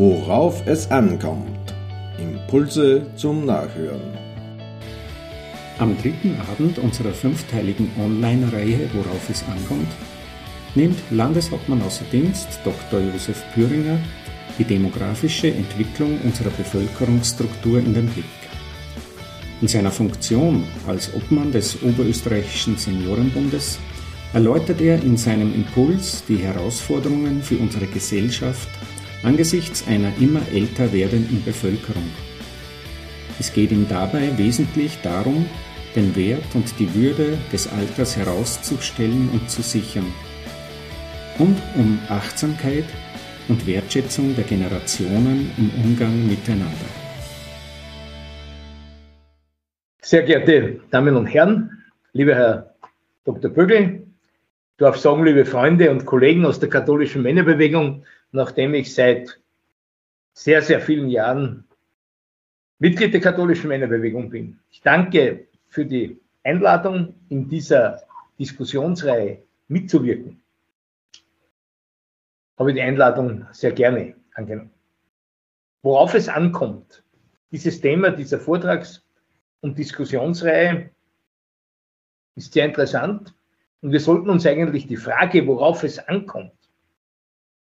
Worauf es ankommt. Impulse zum Nachhören. Am dritten Abend unserer fünfteiligen Online-Reihe Worauf es ankommt, nimmt Landeshauptmann außer Dienst Dr. Josef Püringer die demografische Entwicklung unserer Bevölkerungsstruktur in den Blick. In seiner Funktion als Obmann des Oberösterreichischen Seniorenbundes erläutert er in seinem Impuls die Herausforderungen für unsere Gesellschaft angesichts einer immer älter werdenden Bevölkerung. Es geht ihm dabei wesentlich darum, den Wert und die Würde des Alters herauszustellen und zu sichern und um Achtsamkeit und Wertschätzung der Generationen im Umgang miteinander. Sehr geehrte Damen und Herren, lieber Herr Dr. Bögel, ich darf sagen, liebe Freunde und Kollegen aus der katholischen Männerbewegung, nachdem ich seit sehr, sehr vielen Jahren Mitglied der katholischen Männerbewegung bin. Ich danke für die Einladung, in dieser Diskussionsreihe mitzuwirken. Habe die Einladung sehr gerne angenommen. Worauf es ankommt, dieses Thema dieser Vortrags- und Diskussionsreihe ist sehr interessant und wir sollten uns eigentlich die Frage, worauf es ankommt,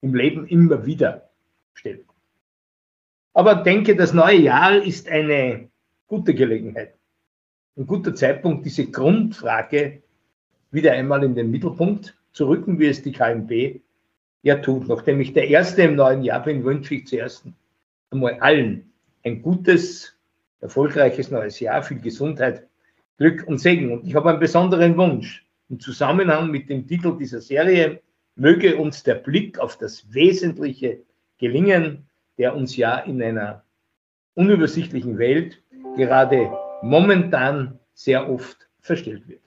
im Leben immer wieder stellen. Aber denke, das neue Jahr ist eine gute Gelegenheit, ein guter Zeitpunkt, diese Grundfrage wieder einmal in den Mittelpunkt zu rücken, wie es die KMB ja tut. Nachdem ich der Erste im neuen Jahr bin, wünsche ich zuerst einmal allen ein gutes, erfolgreiches neues Jahr, viel Gesundheit, Glück und Segen. Und ich habe einen besonderen Wunsch im Zusammenhang mit dem Titel dieser Serie, möge uns der Blick auf das Wesentliche gelingen, der uns ja in einer unübersichtlichen Welt gerade momentan sehr oft verstellt wird.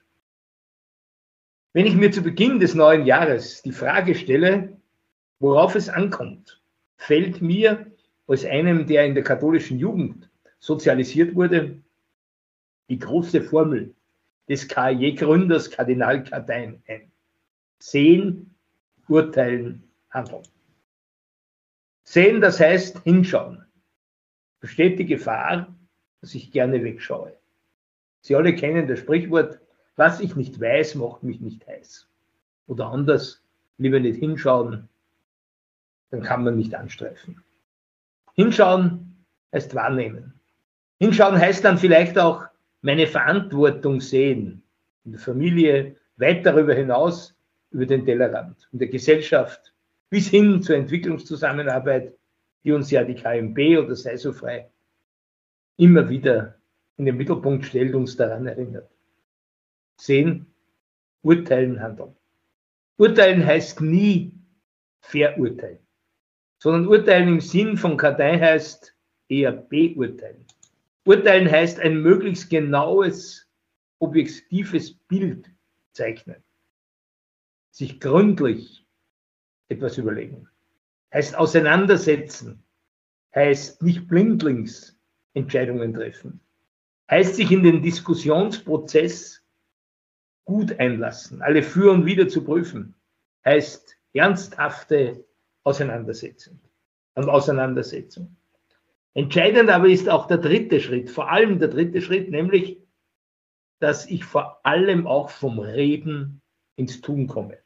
Wenn ich mir zu Beginn des neuen Jahres die Frage stelle, worauf es ankommt, fällt mir als einem, der in der katholischen Jugend sozialisiert wurde, die große Formel des KJ-Gründers Kardinal Katein ein. Sehen, urteilen, handeln. Sehen, das heißt hinschauen. Besteht die Gefahr, dass ich gerne wegschaue. Sie alle kennen das Sprichwort, was ich nicht weiß, macht mich nicht heiß. Oder anders, lieber nicht hinschauen, dann kann man nicht anstreifen. Hinschauen heißt wahrnehmen. Hinschauen heißt dann vielleicht auch meine Verantwortung sehen. In der Familie, weit darüber hinaus, über den Tellerrand, in der Gesellschaft, bis hin zur Entwicklungszusammenarbeit, die uns ja die KMB oder sei so frei immer wieder in den Mittelpunkt stellt, uns daran erinnert. Sehen, urteilen, handeln. Urteilen heißt nie verurteilen, sondern urteilen im Sinn von Kartei heißt eher beurteilen. Urteilen heißt ein möglichst genaues, objektives Bild zeichnen sich gründlich etwas überlegen. Heißt auseinandersetzen, heißt nicht blindlings Entscheidungen treffen, heißt sich in den Diskussionsprozess gut einlassen, alle für und wieder zu prüfen, heißt ernsthafte Auseinandersetzung und Auseinandersetzung. Entscheidend aber ist auch der dritte Schritt, vor allem der dritte Schritt, nämlich, dass ich vor allem auch vom Reden ins Tun komme.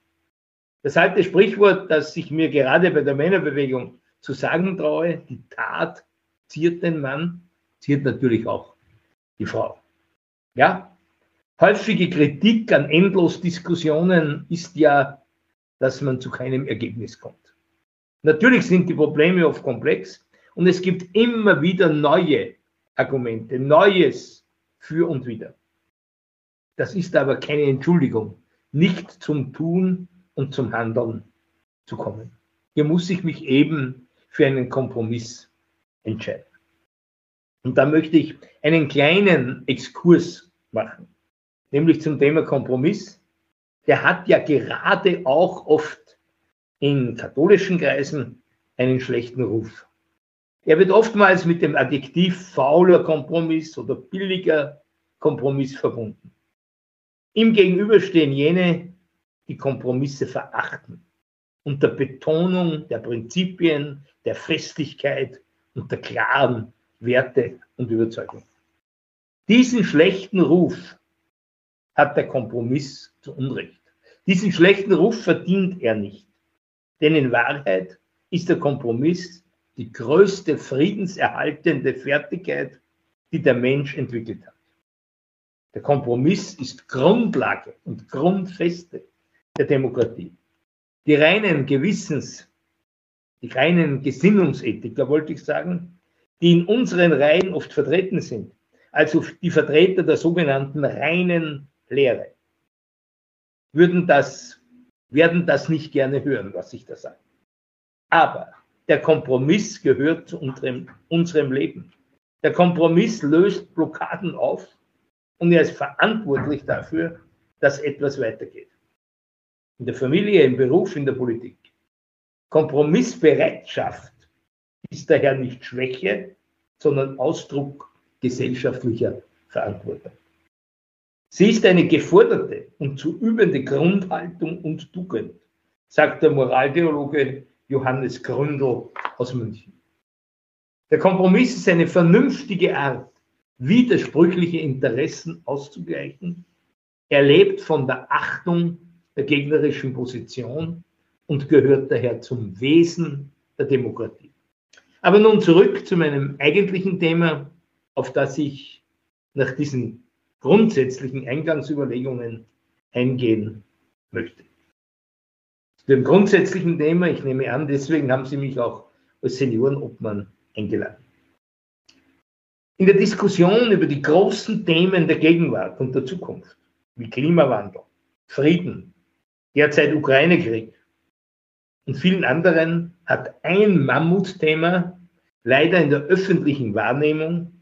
Das alte Sprichwort, das ich mir gerade bei der Männerbewegung zu sagen traue, die Tat ziert den Mann, ziert natürlich auch die Frau. Ja, häufige Kritik an Endlosdiskussionen ist ja, dass man zu keinem Ergebnis kommt. Natürlich sind die Probleme oft komplex und es gibt immer wieder neue Argumente, Neues für und wieder. Das ist aber keine Entschuldigung, nicht zum Tun und zum Handeln zu kommen. Hier muss ich mich eben für einen Kompromiss entscheiden. Und da möchte ich einen kleinen Exkurs machen, nämlich zum Thema Kompromiss. Der hat ja gerade auch oft in katholischen Kreisen einen schlechten Ruf. Er wird oftmals mit dem Adjektiv fauler Kompromiss oder billiger Kompromiss verbunden. Ihm gegenüber stehen jene, die Kompromisse verachten unter Betonung der Prinzipien, der Festigkeit und der klaren Werte und Überzeugung. Diesen schlechten Ruf hat der Kompromiss zu Unrecht. Diesen schlechten Ruf verdient er nicht. Denn in Wahrheit ist der Kompromiss die größte friedenserhaltende Fertigkeit, die der Mensch entwickelt hat. Der Kompromiss ist Grundlage und Grundfeste der Demokratie. Die reinen Gewissens, die reinen Gesinnungsethiker, wollte ich sagen, die in unseren Reihen oft vertreten sind, also die Vertreter der sogenannten reinen Lehre, würden das, werden das nicht gerne hören, was ich da sage. Aber der Kompromiss gehört zu unserem, unserem Leben. Der Kompromiss löst Blockaden auf und er ist verantwortlich dafür, dass etwas weitergeht. In der Familie, im Beruf, in der Politik. Kompromissbereitschaft ist daher nicht Schwäche, sondern Ausdruck gesellschaftlicher Verantwortung. Sie ist eine geforderte und zu übende Grundhaltung und Tugend, sagt der Moraltheologe Johannes Gründel aus München. Der Kompromiss ist eine vernünftige Art, widersprüchliche Interessen auszugleichen. Er lebt von der Achtung der gegnerischen Position und gehört daher zum Wesen der Demokratie. Aber nun zurück zu meinem eigentlichen Thema, auf das ich nach diesen grundsätzlichen Eingangsüberlegungen eingehen möchte. Zu dem grundsätzlichen Thema, ich nehme an, deswegen haben Sie mich auch als Seniorenobmann eingeladen. In der Diskussion über die großen Themen der Gegenwart und der Zukunft, wie Klimawandel, Frieden, derzeit Ukraine-Krieg und vielen anderen, hat ein Mammutthema leider in der öffentlichen Wahrnehmung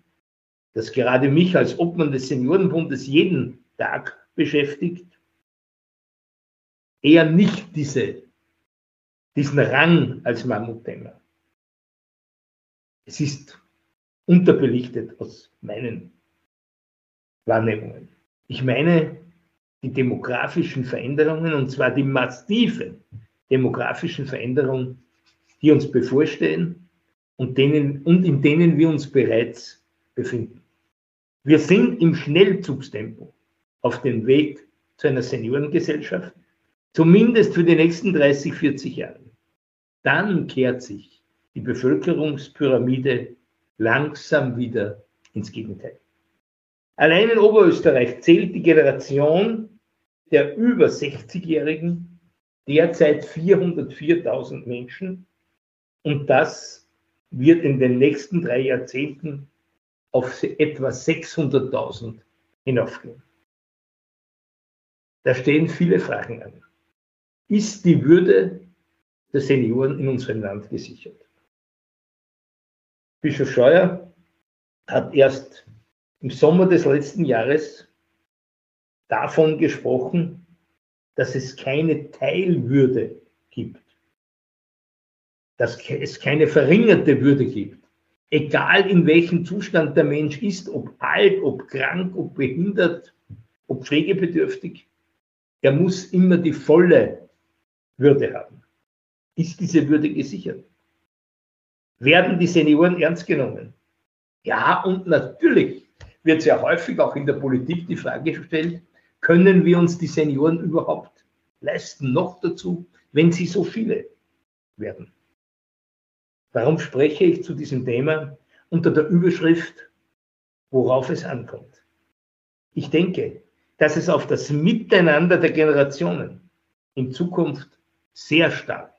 das gerade mich als Obmann des Seniorenbundes jeden Tag beschäftigt, eher nicht diese, diesen Rang als Mammutthema. Es ist unterbelichtet aus meinen Wahrnehmungen. Ich meine die demografischen Veränderungen, und zwar die massiven demografischen Veränderungen, die uns bevorstehen und, denen, und in denen wir uns bereits befinden. Wir sind im Schnellzugstempo auf dem Weg zu einer Seniorengesellschaft, zumindest für die nächsten 30, 40 Jahre. Dann kehrt sich die Bevölkerungspyramide langsam wieder ins Gegenteil. Allein in Oberösterreich zählt die Generation der über 60-Jährigen derzeit 404.000 Menschen und das wird in den nächsten drei Jahrzehnten auf etwa 600.000 hinaufgehen. Da stehen viele Fragen an. Ist die Würde der Senioren in unserem Land gesichert? Bischof Scheuer hat erst im Sommer des letzten Jahres davon gesprochen, dass es keine Teilwürde gibt, dass es keine verringerte Würde gibt egal in welchem Zustand der Mensch ist, ob alt, ob krank, ob behindert, ob pflegebedürftig, er muss immer die volle Würde haben. Ist diese Würde gesichert? Werden die Senioren ernst genommen? Ja, und natürlich wird sehr häufig auch in der Politik die Frage gestellt, können wir uns die Senioren überhaupt leisten? Noch dazu, wenn sie so viele werden. Warum spreche ich zu diesem Thema unter der Überschrift, worauf es ankommt? Ich denke, dass es auf das Miteinander der Generationen in Zukunft sehr stark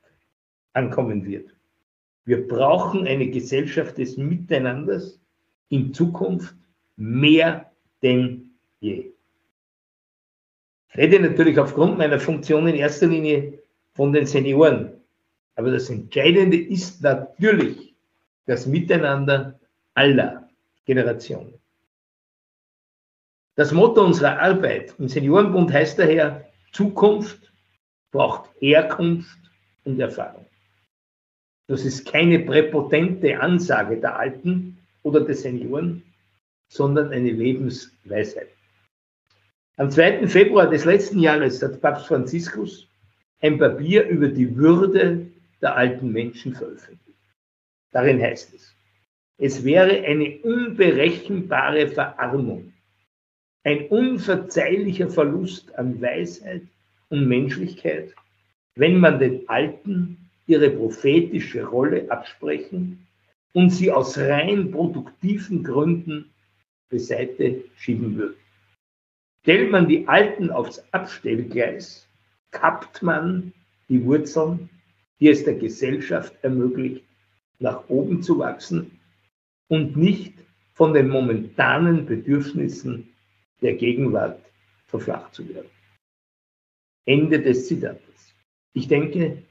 ankommen wird. Wir brauchen eine Gesellschaft des Miteinanders in Zukunft mehr denn je. Ich rede natürlich aufgrund meiner Funktion in erster Linie von den Senioren, aber das Entscheidende ist natürlich das Miteinander aller Generationen. Das Motto unserer Arbeit im Seniorenbund heißt daher, Zukunft braucht Herkunft und Erfahrung. Das ist keine präpotente Ansage der Alten oder der Senioren, sondern eine Lebensweisheit. Am 2. Februar des letzten Jahres hat Papst Franziskus ein Papier über die Würde der alten Menschen veröffentlicht. Darin heißt es, es wäre eine unberechenbare Verarmung, ein unverzeihlicher Verlust an Weisheit und Menschlichkeit, wenn man den Alten ihre prophetische Rolle absprechen und sie aus rein produktiven Gründen beiseite schieben würde. Stellt man die Alten aufs Abstellgleis, kappt man die Wurzeln, die es der Gesellschaft ermöglicht, nach oben zu wachsen und nicht von den momentanen Bedürfnissen der Gegenwart verflacht zu werden. Ende des Zitates. Ich denke,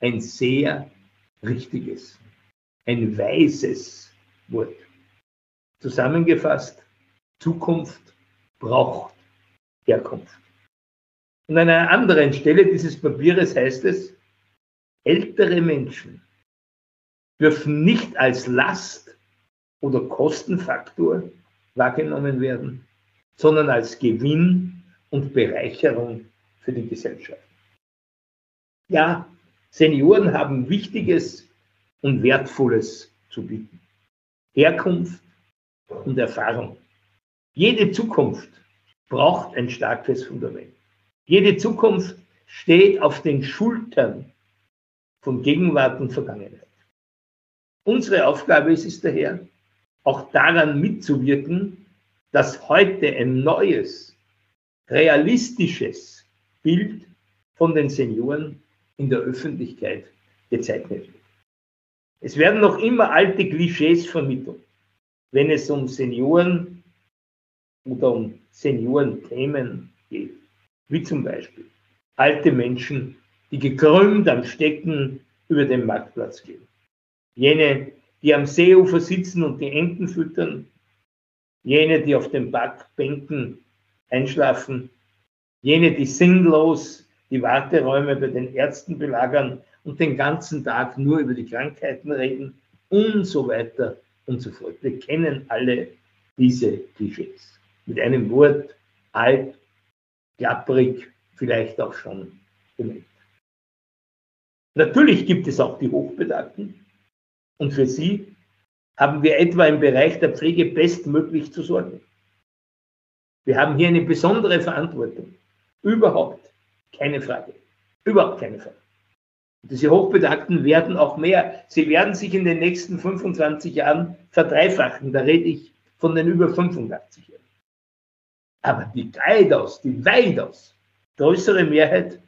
ein sehr richtiges, ein weises Wort. Zusammengefasst, Zukunft braucht Herkunft. Und an einer anderen Stelle dieses Papieres heißt es, ältere Menschen dürfen nicht als Last oder Kostenfaktor wahrgenommen werden, sondern als Gewinn und Bereicherung für die Gesellschaft. Ja, Senioren haben Wichtiges und Wertvolles zu bieten. Herkunft und Erfahrung. Jede Zukunft braucht ein starkes Fundament. Jede Zukunft steht auf den Schultern von Gegenwart und Vergangenheit. Unsere Aufgabe ist es daher, auch daran mitzuwirken, dass heute ein neues, realistisches Bild von den Senioren in der Öffentlichkeit gezeichnet wird. Es werden noch immer alte Klischees vermittelt, wenn es um Senioren oder um Seniorenthemen geht, wie zum Beispiel alte Menschen, die gekrümmt am Stecken über den Marktplatz gehen. Jene, die am Seeufer sitzen und die Enten füttern. Jene, die auf den Backbänken einschlafen. Jene, die sinnlos die Warteräume bei den Ärzten belagern und den ganzen Tag nur über die Krankheiten reden und so weiter und so fort. Wir kennen alle diese Klischees. Mit einem Wort alt, klapprig, vielleicht auch schon gemeint. Natürlich gibt es auch die Hochbetagten und für sie haben wir etwa im Bereich der Pflege bestmöglich zu sorgen. Wir haben hier eine besondere Verantwortung. Überhaupt keine Frage. Überhaupt keine Frage. diese Hochbetagten werden auch mehr. Sie werden sich in den nächsten 25 Jahren verdreifachen. Da rede ich von den über 85 Jahren. Aber die weitaus, die weitaus größere Mehrheit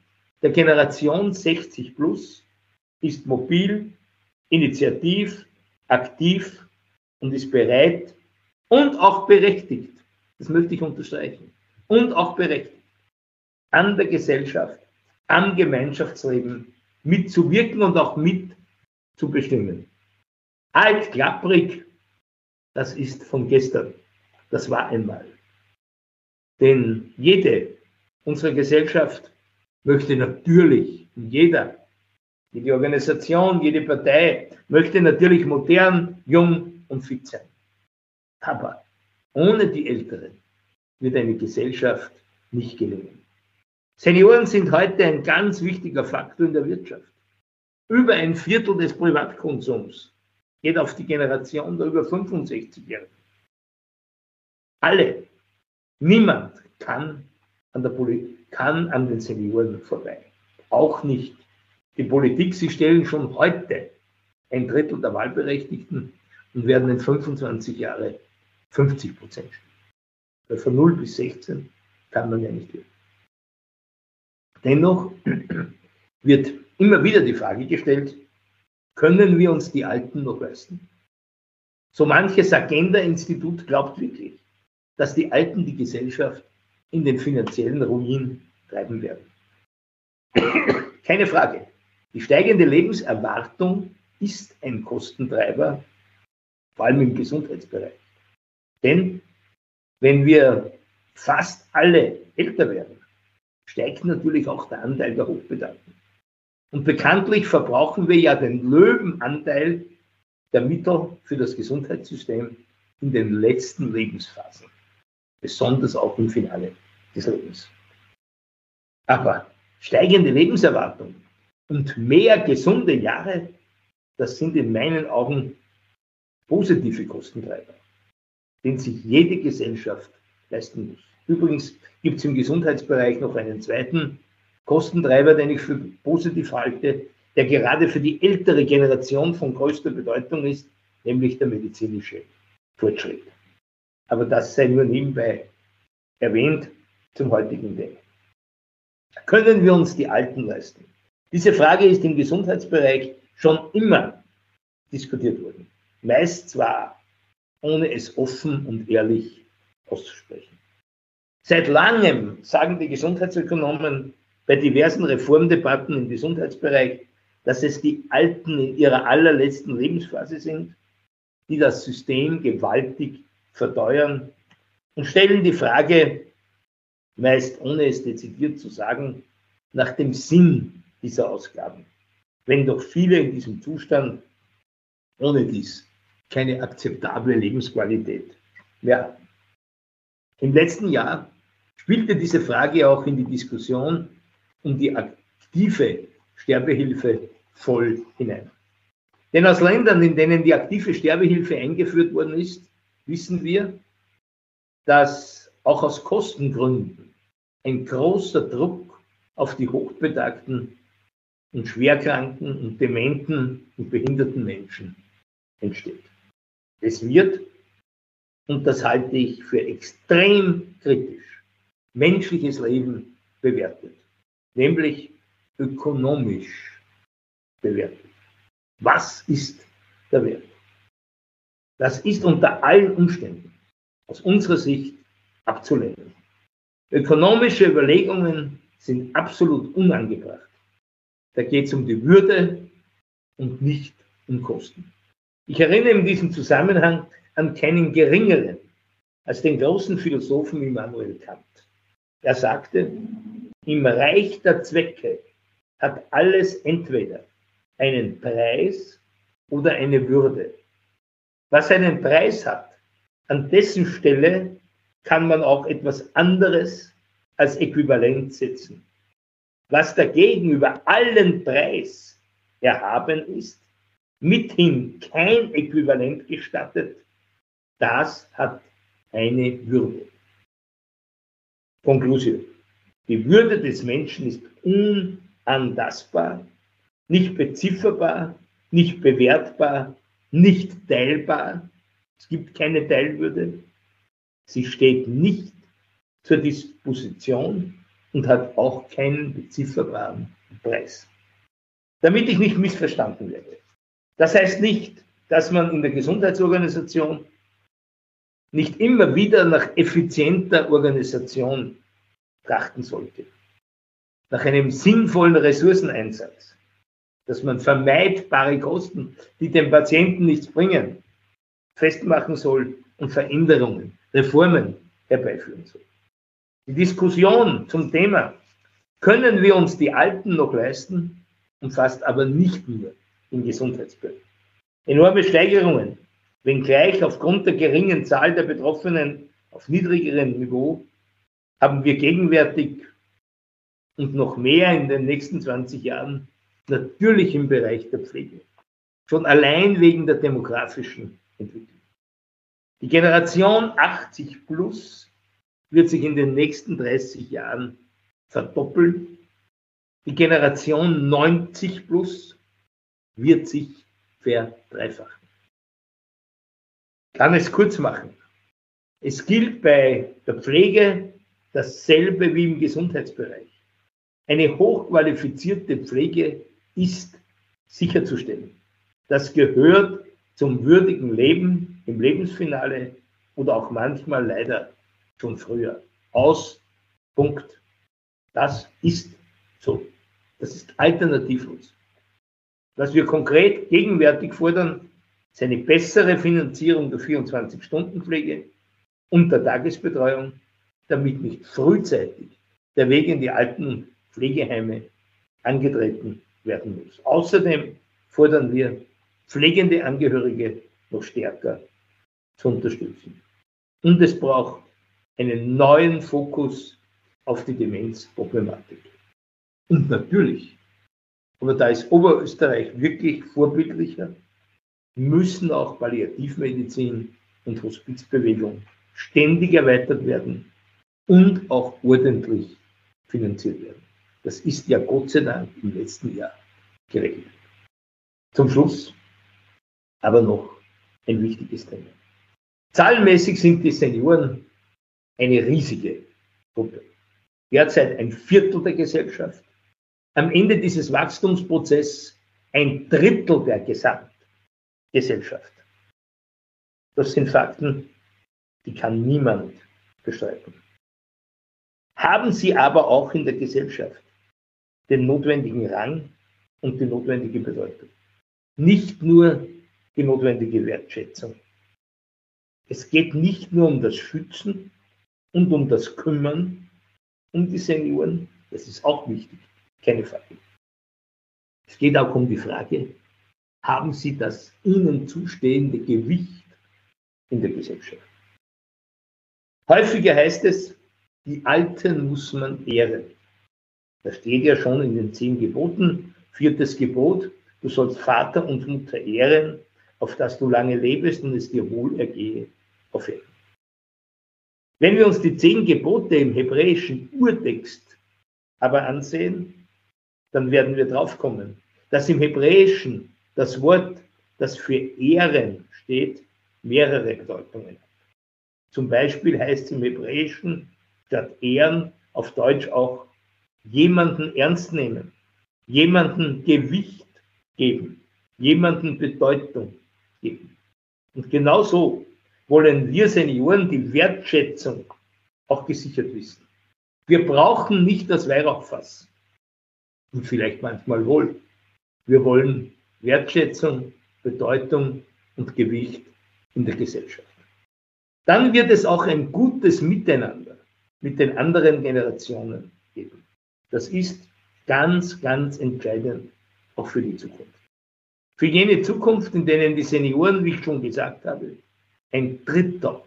der Generation 60 plus ist mobil, initiativ, aktiv und ist bereit und auch berechtigt, das möchte ich unterstreichen, und auch berechtigt, an der Gesellschaft, am Gemeinschaftsleben mitzuwirken und auch mitzubestimmen. Alt, klapprig, das ist von gestern. Das war einmal. Denn jede unserer Gesellschaft möchte natürlich, jeder, jede Organisation, jede Partei möchte natürlich modern, jung und fit sein. Aber ohne die Älteren wird eine Gesellschaft nicht gelingen. Senioren sind heute ein ganz wichtiger Faktor in der Wirtschaft. Über ein Viertel des Privatkonsums geht auf die Generation der über 65-Jährigen. Alle, niemand kann an, der Politik, kann an den Senioren vorbei. Auch nicht die Politik. Sie stellen schon heute ein Drittel der Wahlberechtigten und werden in 25 Jahren 50 Prozent stellen. Weil von 0 bis 16 kann man ja nicht wirken. Dennoch wird immer wieder die Frage gestellt, können wir uns die Alten noch leisten? So manches Agenda-Institut glaubt wirklich, dass die Alten die Gesellschaft in den finanziellen Ruin treiben werden. Keine Frage. Die steigende Lebenserwartung ist ein Kostentreiber, vor allem im Gesundheitsbereich. Denn wenn wir fast alle älter werden, steigt natürlich auch der Anteil der Hochbedarften. Und bekanntlich verbrauchen wir ja den Löwenanteil der Mittel für das Gesundheitssystem in den letzten Lebensphasen, besonders auch im Finale des Lebens. Aber steigende Lebenserwartung und mehr gesunde Jahre, das sind in meinen Augen positive Kostentreiber, den sich jede Gesellschaft leisten muss. Übrigens gibt es im Gesundheitsbereich noch einen zweiten Kostentreiber, den ich für positiv halte, der gerade für die ältere Generation von größter Bedeutung ist, nämlich der medizinische Fortschritt. Aber das sei nur nebenbei erwähnt zum heutigen Day. Können wir uns die Alten leisten? Diese Frage ist im Gesundheitsbereich schon immer diskutiert worden. Meist zwar, ohne es offen und ehrlich auszusprechen. Seit langem sagen die Gesundheitsökonomen bei diversen Reformdebatten im Gesundheitsbereich, dass es die Alten in ihrer allerletzten Lebensphase sind, die das System gewaltig verteuern und stellen die Frage, meist ohne es dezidiert zu sagen, nach dem Sinn dieser Ausgaben, wenn doch viele in diesem Zustand ohne dies keine akzeptable Lebensqualität mehr haben. Im letzten Jahr spielte diese Frage auch in die Diskussion um die aktive Sterbehilfe voll hinein. Denn aus Ländern, in denen die aktive Sterbehilfe eingeführt worden ist, wissen wir, dass auch aus Kostengründen ein großer Druck auf die hochbetagten und schwerkranken und dementen und behinderten Menschen entsteht. Es wird, und das halte ich für extrem kritisch, menschliches Leben bewertet, nämlich ökonomisch bewertet. Was ist der Wert? Das ist unter allen Umständen aus unserer Sicht abzulehnen. Ökonomische Überlegungen sind absolut unangebracht. Da geht es um die Würde und nicht um Kosten. Ich erinnere in diesem Zusammenhang an keinen geringeren als den großen Philosophen Immanuel Kant. Er sagte, im Reich der Zwecke hat alles entweder einen Preis oder eine Würde. Was einen Preis hat, an dessen Stelle kann man auch etwas anderes als Äquivalent setzen. Was dagegen über allen Preis erhaben ist, mithin kein Äquivalent gestattet, das hat eine Würde. Konklusion. Die Würde des Menschen ist unantastbar, nicht bezifferbar, nicht bewertbar, nicht teilbar. Es gibt keine Teilwürde. Sie steht nicht zur Disposition und hat auch keinen bezifferbaren Preis. Damit ich nicht missverstanden werde. Das heißt nicht, dass man in der Gesundheitsorganisation nicht immer wieder nach effizienter Organisation trachten sollte. Nach einem sinnvollen Ressourceneinsatz. Dass man vermeidbare Kosten, die dem Patienten nichts bringen, festmachen soll und Veränderungen, Reformen herbeiführen soll. Die Diskussion zum Thema, können wir uns die Alten noch leisten, umfasst aber nicht nur im Gesundheitsbereich. Enorme Steigerungen, wenngleich aufgrund der geringen Zahl der Betroffenen auf niedrigerem Niveau, haben wir gegenwärtig und noch mehr in den nächsten 20 Jahren natürlich im Bereich der Pflege. Schon allein wegen der demografischen Entwicklung. Die Generation 80 plus wird sich in den nächsten 30 Jahren verdoppeln. Die Generation 90 plus wird sich verdreifachen. Kann es kurz machen. Es gilt bei der Pflege dasselbe wie im Gesundheitsbereich. Eine hochqualifizierte Pflege ist sicherzustellen. Das gehört zum würdigen Leben im Lebensfinale oder auch manchmal leider schon früher. Aus, Punkt. Das ist so. Das ist alternativlos. Was wir konkret gegenwärtig fordern, ist eine bessere Finanzierung der 24-Stunden-Pflege und der Tagesbetreuung, damit nicht frühzeitig der Weg in die alten Pflegeheime angetreten werden muss. Außerdem fordern wir pflegende Angehörige noch stärker zu unterstützen. Und es braucht einen neuen Fokus auf die Demenzproblematik. Und natürlich, aber da ist Oberösterreich wirklich vorbildlicher, müssen auch Palliativmedizin und Hospizbewegung ständig erweitert werden und auch ordentlich finanziert werden. Das ist ja Gott sei Dank im letzten Jahr geregelt. Zum Schluss aber noch ein wichtiges Thema. Zahlenmäßig sind die Senioren eine riesige Gruppe. Derzeit ein Viertel der Gesellschaft. Am Ende dieses Wachstumsprozesses ein Drittel der Gesamtgesellschaft. Das sind Fakten, die kann niemand bestreiten. Haben sie aber auch in der Gesellschaft den notwendigen Rang und die notwendige Bedeutung. Nicht nur die notwendige Wertschätzung. Es geht nicht nur um das Schützen und um das Kümmern um die Senioren, das ist auch wichtig, keine Frage. Es geht auch um die Frage, haben sie das ihnen zustehende Gewicht in der Gesellschaft? Häufiger heißt es, die Alten muss man ehren. Das steht ja schon in den zehn Geboten. Viertes Gebot, du sollst Vater und Mutter ehren, auf dass du lange lebest und es dir wohl ergehe auf Erden. Wenn wir uns die zehn Gebote im hebräischen Urtext aber ansehen, dann werden wir draufkommen, dass im Hebräischen das Wort, das für Ehren steht, mehrere Bedeutungen. Zum Beispiel heißt es im Hebräischen statt Ehren auf Deutsch auch jemanden ernst nehmen, jemanden Gewicht geben, jemanden Bedeutung geben. Und genauso wollen wir Senioren die Wertschätzung auch gesichert wissen. Wir brauchen nicht das Weihrauchfass. Und vielleicht manchmal wohl. Wir wollen Wertschätzung, Bedeutung und Gewicht in der Gesellschaft. Dann wird es auch ein gutes Miteinander mit den anderen Generationen geben. Das ist ganz, ganz entscheidend auch für die Zukunft. Für jene Zukunft, in denen die Senioren, wie ich schon gesagt habe, ein Drittel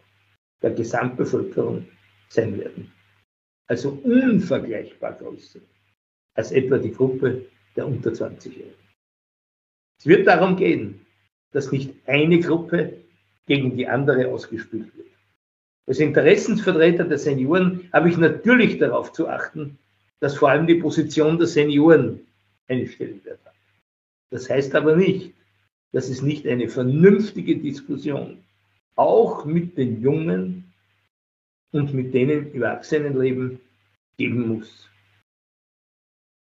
der Gesamtbevölkerung sein werden. Also unvergleichbar größer als etwa die Gruppe der unter 20-Jährigen. Es wird darum gehen, dass nicht eine Gruppe gegen die andere ausgespielt wird. Als Interessensvertreter der Senioren habe ich natürlich darauf zu achten, dass vor allem die Position der Senioren einen Stellenwert hat. Das heißt aber nicht, dass es nicht eine vernünftige Diskussion auch mit den Jungen und mit denen im Erwachsenenleben geben muss.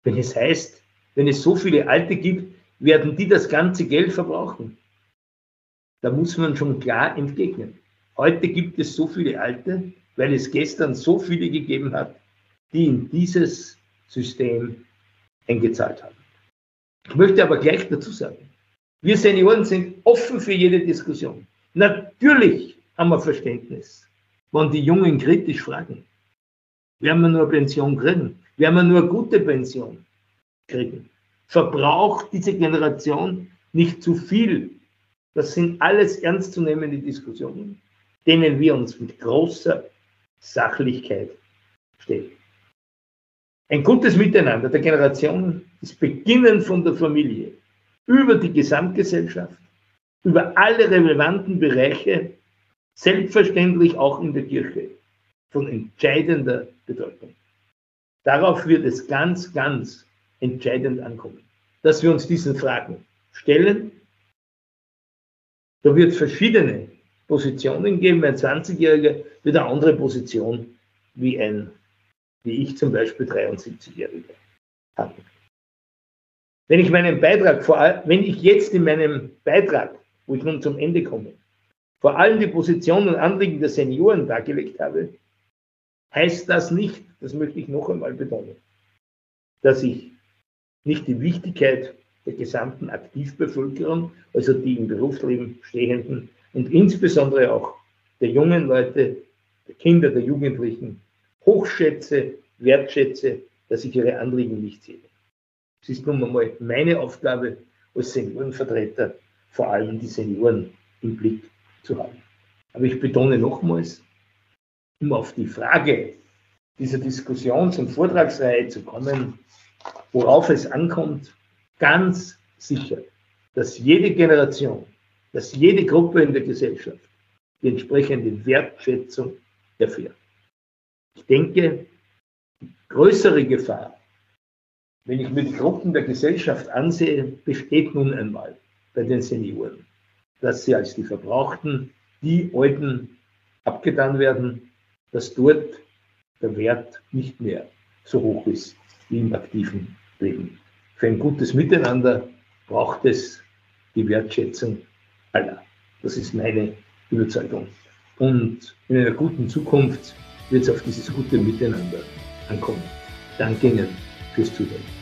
Wenn es heißt, wenn es so viele Alte gibt, werden die das ganze Geld verbrauchen. Da muss man schon klar entgegnen. Heute gibt es so viele Alte, weil es gestern so viele gegeben hat, die in dieses System eingezahlt haben. Ich möchte aber gleich dazu sagen, wir Senioren sind offen für jede Diskussion. Natürlich haben wir Verständnis, wenn die Jungen kritisch fragen. Werden wir nur Pension kriegen? Werden wir nur gute Pension kriegen? Verbraucht diese Generation nicht zu viel? Das sind alles ernstzunehmende Diskussionen, denen wir uns mit großer Sachlichkeit stellen. Ein gutes Miteinander der Generationen ist beginnend von der Familie über die Gesamtgesellschaft, über alle relevanten Bereiche, selbstverständlich auch in der Kirche, von entscheidender Bedeutung. Darauf wird es ganz, ganz entscheidend ankommen, dass wir uns diesen Fragen stellen. Da wird es verschiedene Positionen geben. Ein 20-Jähriger wird eine andere Position wie ein wie ich zum Beispiel 73-Jährige habe. Wenn ich meinen Beitrag, vor allem, wenn ich jetzt in meinem Beitrag, wo ich nun zum Ende komme, vor allem die Position und Anliegen der Senioren dargelegt habe, heißt das nicht, das möchte ich noch einmal betonen, dass ich nicht die Wichtigkeit der gesamten Aktivbevölkerung, also die im Berufsleben stehenden und insbesondere auch der jungen Leute, der Kinder, der Jugendlichen hochschätze, wertschätze, dass ich ihre Anliegen nicht sehe. Es ist nun einmal meine Aufgabe als Seniorenvertreter, vor allem die Senioren im Blick zu haben. Aber ich betone nochmals, um auf die Frage dieser Diskussions- und Vortragsreihe zu kommen, worauf es ankommt, ganz sicher, dass jede Generation, dass jede Gruppe in der Gesellschaft die entsprechende Wertschätzung erfährt. Ich denke, die größere Gefahr, wenn ich mir die Gruppen der Gesellschaft ansehe, besteht nun einmal bei den Senioren, dass sie als die Verbrauchten, die Alten abgetan werden, dass dort der Wert nicht mehr so hoch ist wie im aktiven Leben. Für ein gutes Miteinander braucht es die Wertschätzung aller. Das ist meine Überzeugung. Und in einer guten Zukunft wird es auf dieses gute Miteinander ankommen. Danke Ihnen fürs Zuhören.